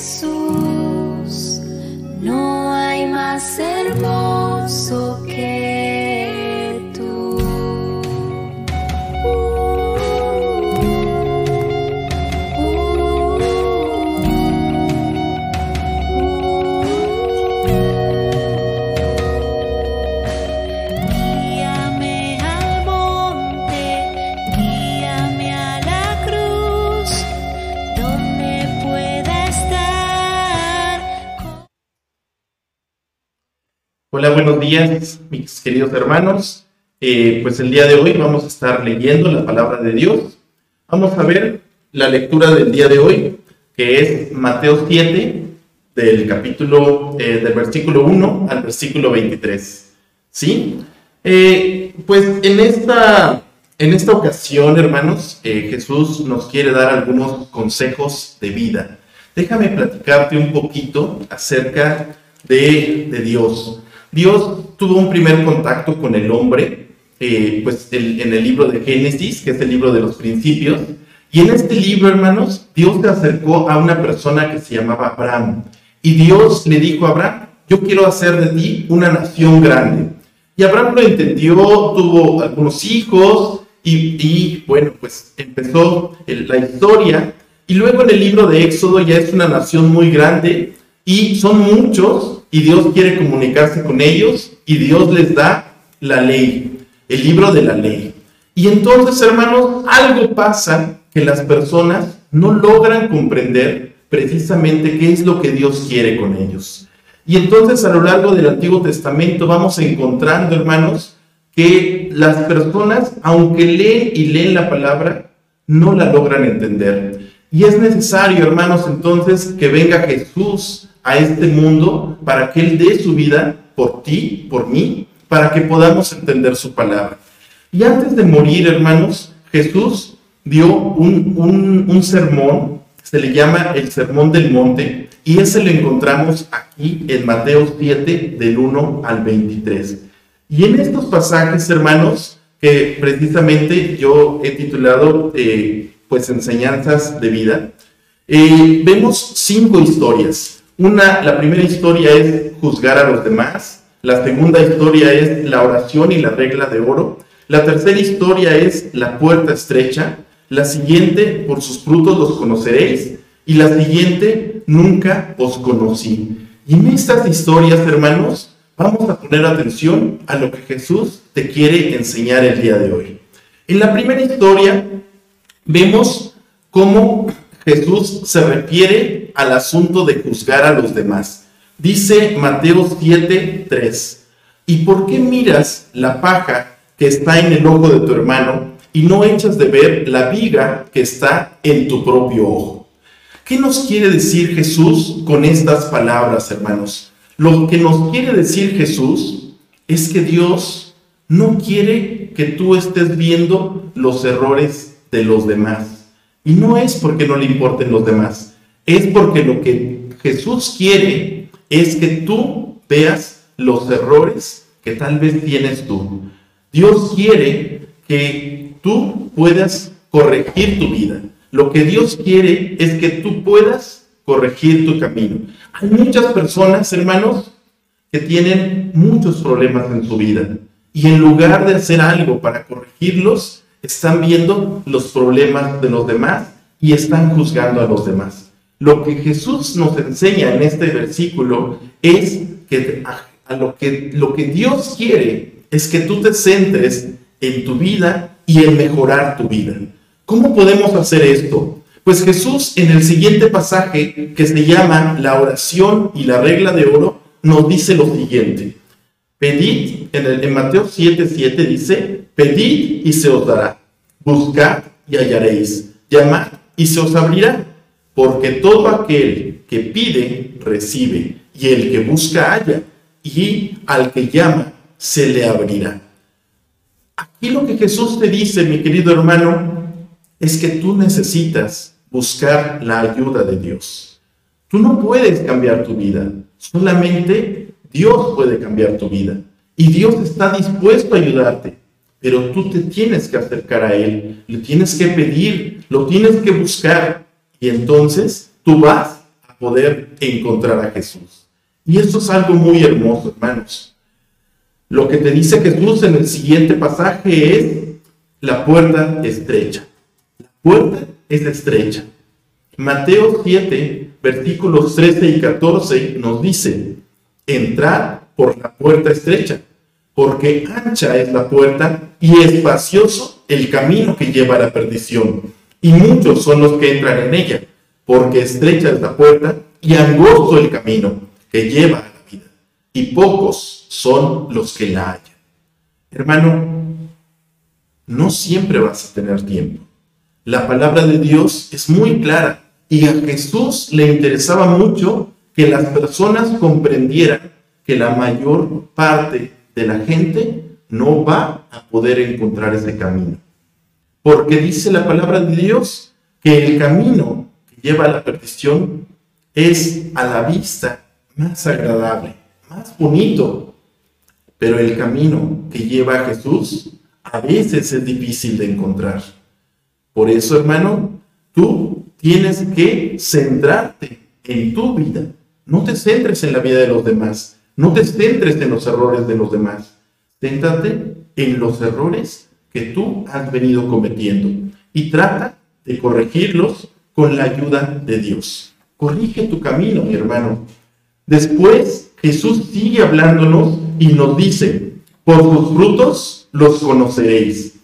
Jesús, Hola, buenos días, mis queridos hermanos. Eh, pues el día de hoy vamos a estar leyendo la palabra de Dios. Vamos a ver la lectura del día de hoy, que es Mateo 7, del capítulo, eh, del versículo 1 al versículo 23. ¿Sí? Eh, pues en esta, en esta ocasión, hermanos, Jesús nos quiere dar algunos consejos de vida. Déjame platicarte un poquito acerca de, de Dios. Dios tuvo un primer contacto con el hombre, eh, pues en el libro de Génesis, que es el libro de los principios. Y en este libro, hermanos, Dios se acercó a una persona que se llamaba Abraham. Y Dios le dijo a Abraham, yo quiero hacer de ti una nación grande. Y Abraham lo entendió, tuvo algunos hijos y, y, bueno, pues empezó la historia. Y luego en el libro de Éxodo ya es una nación muy grande y son muchos y Dios quiere comunicarse con ellos y Dios les da la ley, el libro de la ley. Y entonces, hermanos, algo pasa que las personas no logran comprender precisamente qué es lo que Dios quiere con ellos. Y entonces a lo largo del Antiguo Testamento vamos encontrando, hermanos, que las personas, aunque leen y leen la palabra, no la logran entender. Y es necesario, hermanos, entonces que venga Jesús a este mundo para que Él dé su vida por ti, por mí, para que podamos entender su palabra. Y antes de morir, hermanos, Jesús dio un, un, un sermón, se le llama el Sermón del Monte, y ese lo encontramos aquí en Mateo 7, del 1 al 23. Y en estos pasajes, hermanos, que precisamente yo he titulado, eh, pues, enseñanzas de vida, eh, vemos cinco historias. Una, la primera historia es juzgar a los demás. La segunda historia es la oración y la regla de oro. La tercera historia es la puerta estrecha. La siguiente, por sus frutos los conoceréis. Y la siguiente, nunca os conocí. Y en estas historias, hermanos, vamos a poner atención a lo que Jesús te quiere enseñar el día de hoy. En la primera historia, vemos cómo Jesús se refiere al asunto de juzgar a los demás. Dice Mateo 7, 3. ¿Y por qué miras la paja que está en el ojo de tu hermano y no echas de ver la viga que está en tu propio ojo? ¿Qué nos quiere decir Jesús con estas palabras, hermanos? Lo que nos quiere decir Jesús es que Dios no quiere que tú estés viendo los errores de los demás. Y no es porque no le importen los demás, es porque lo que Jesús quiere es que tú veas los errores que tal vez tienes tú. Dios quiere que tú puedas corregir tu vida. Lo que Dios quiere es que tú puedas corregir tu camino. Hay muchas personas, hermanos, que tienen muchos problemas en su vida y en lugar de hacer algo para corregirlos, están viendo los problemas de los demás y están juzgando a los demás. Lo que Jesús nos enseña en este versículo es que a, lo que lo que Dios quiere es que tú te centres en tu vida y en mejorar tu vida. ¿Cómo podemos hacer esto? Pues Jesús en el siguiente pasaje que se llama la oración y la regla de oro nos dice lo siguiente. Pedid, en, el, en Mateo 7, 7 dice, pedid y se os dará, buscad y hallaréis, llamad y se os abrirá, porque todo aquel que pide, recibe, y el que busca, halla, y al que llama, se le abrirá. Aquí lo que Jesús te dice, mi querido hermano, es que tú necesitas buscar la ayuda de Dios. Tú no puedes cambiar tu vida, solamente Dios puede cambiar tu vida. Y Dios está dispuesto a ayudarte, pero tú te tienes que acercar a Él, le tienes que pedir, lo tienes que buscar, y entonces tú vas a poder encontrar a Jesús. Y esto es algo muy hermoso, hermanos. Lo que te dice Jesús en el siguiente pasaje es la puerta estrecha. La puerta es estrecha. Mateo 7, versículos 13 y 14 nos dice, entrad por la puerta estrecha, porque ancha es la puerta y espacioso el camino que lleva a la perdición, y muchos son los que entran en ella, porque estrecha es la puerta y angosto el camino que lleva a la vida, y pocos son los que la hallan. Hermano, no siempre vas a tener tiempo. La palabra de Dios es muy clara y a Jesús le interesaba mucho que las personas comprendieran que la mayor parte de la gente no va a poder encontrar ese camino. Porque dice la palabra de Dios que el camino que lleva a la perdición es a la vista más agradable, más bonito. Pero el camino que lleva a Jesús a veces es difícil de encontrar. Por eso, hermano, tú tienes que centrarte en tu vida. No te centres en la vida de los demás. No te centres en los errores de los demás. Céntrate en los errores que tú has venido cometiendo y trata de corregirlos con la ayuda de Dios. Corrige tu camino, mi hermano. Después Jesús sigue hablándonos y nos dice, por sus frutos los conoceréis.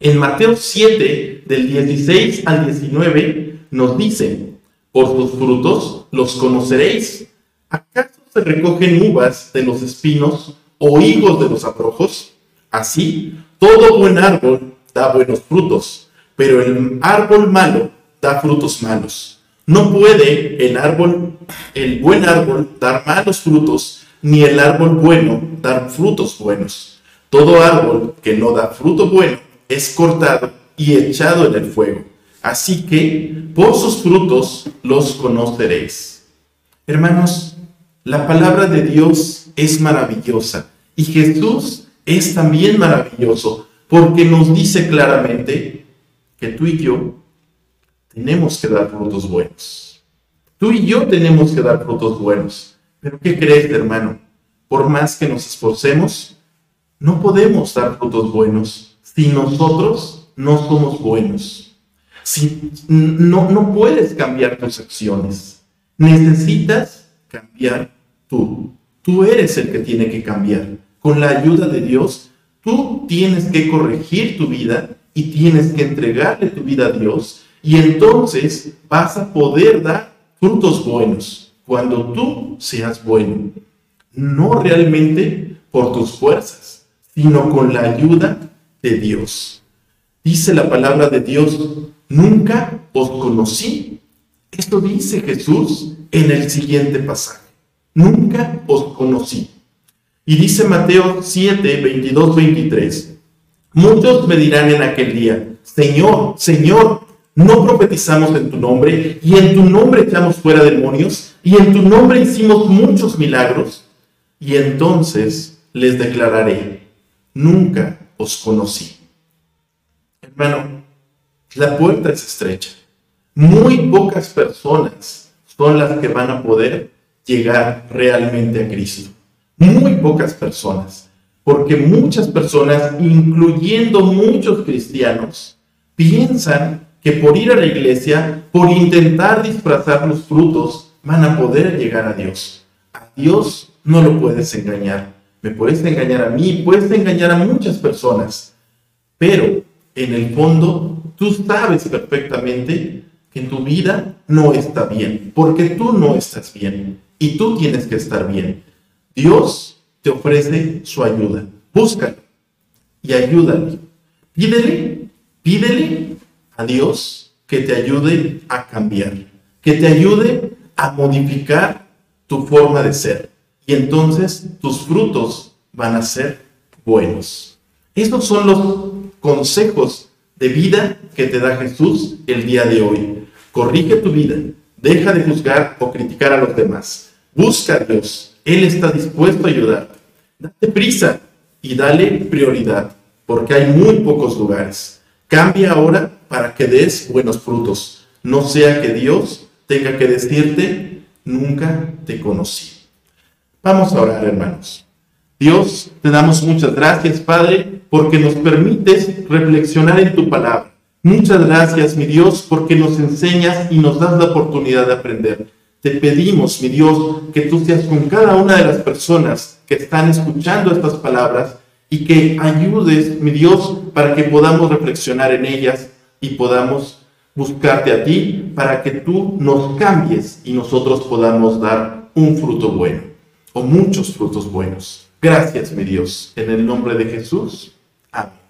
En Mateo 7, del 16 al 19, nos dice, por sus frutos los conoceréis. ¿Acaso se recogen uvas de los espinos o higos de los abrojos? Así, todo buen árbol da buenos frutos, pero el árbol malo da frutos malos. No puede el árbol, el buen árbol dar malos frutos, ni el árbol bueno dar frutos buenos. Todo árbol que no da fruto bueno es cortado y echado en el fuego. Así que por sus frutos los conoceréis. Hermanos, la palabra de Dios es maravillosa y Jesús es también maravilloso porque nos dice claramente que tú y yo tenemos que dar frutos buenos. Tú y yo tenemos que dar frutos buenos. Pero ¿qué crees, hermano? Por más que nos esforcemos, no podemos dar frutos buenos si nosotros no somos buenos. Si no, no puedes cambiar tus acciones. Necesitas cambiar tú. Tú eres el que tiene que cambiar. Con la ayuda de Dios, tú tienes que corregir tu vida y tienes que entregarle tu vida a Dios. Y entonces vas a poder dar frutos buenos cuando tú seas bueno. No realmente por tus fuerzas, sino con la ayuda de Dios. Dice la palabra de Dios, nunca os conocí. Esto dice Jesús en el siguiente pasaje. Nunca os conocí. Y dice Mateo 7, 22, 23. Muchos me dirán en aquel día, Señor, Señor, no profetizamos en tu nombre y en tu nombre echamos fuera demonios y en tu nombre hicimos muchos milagros. Y entonces les declararé, nunca os conocí. Hermano, la puerta es estrecha. Muy pocas personas son las que van a poder llegar realmente a Cristo. Muy pocas personas. Porque muchas personas, incluyendo muchos cristianos, piensan que por ir a la iglesia, por intentar disfrazar los frutos, van a poder llegar a Dios. A Dios no lo puedes engañar. Me puedes engañar a mí, puedes engañar a muchas personas. Pero en el fondo, tú sabes perfectamente que tu vida no está bien, porque tú no estás bien y tú tienes que estar bien. Dios te ofrece su ayuda. Búscalo y ayúdale. Pídele, pídele a Dios que te ayude a cambiar, que te ayude a modificar tu forma de ser. Y entonces tus frutos van a ser buenos. Estos son los consejos de vida que te da Jesús el día de hoy. Corrige tu vida. Deja de juzgar o criticar a los demás. Busca a Dios. Él está dispuesto a ayudarte. Date prisa y dale prioridad, porque hay muy pocos lugares. Cambia ahora para que des buenos frutos. No sea que Dios tenga que decirte nunca te conocí. Vamos a orar, hermanos. Dios, te damos muchas gracias, Padre, porque nos permites reflexionar en tu palabra. Muchas gracias, mi Dios, porque nos enseñas y nos das la oportunidad de aprender. Te pedimos, mi Dios, que tú seas con cada una de las personas que están escuchando estas palabras y que ayudes, mi Dios, para que podamos reflexionar en ellas y podamos buscarte a ti para que tú nos cambies y nosotros podamos dar un fruto bueno o muchos frutos buenos. Gracias, mi Dios, en el nombre de Jesús. Amén.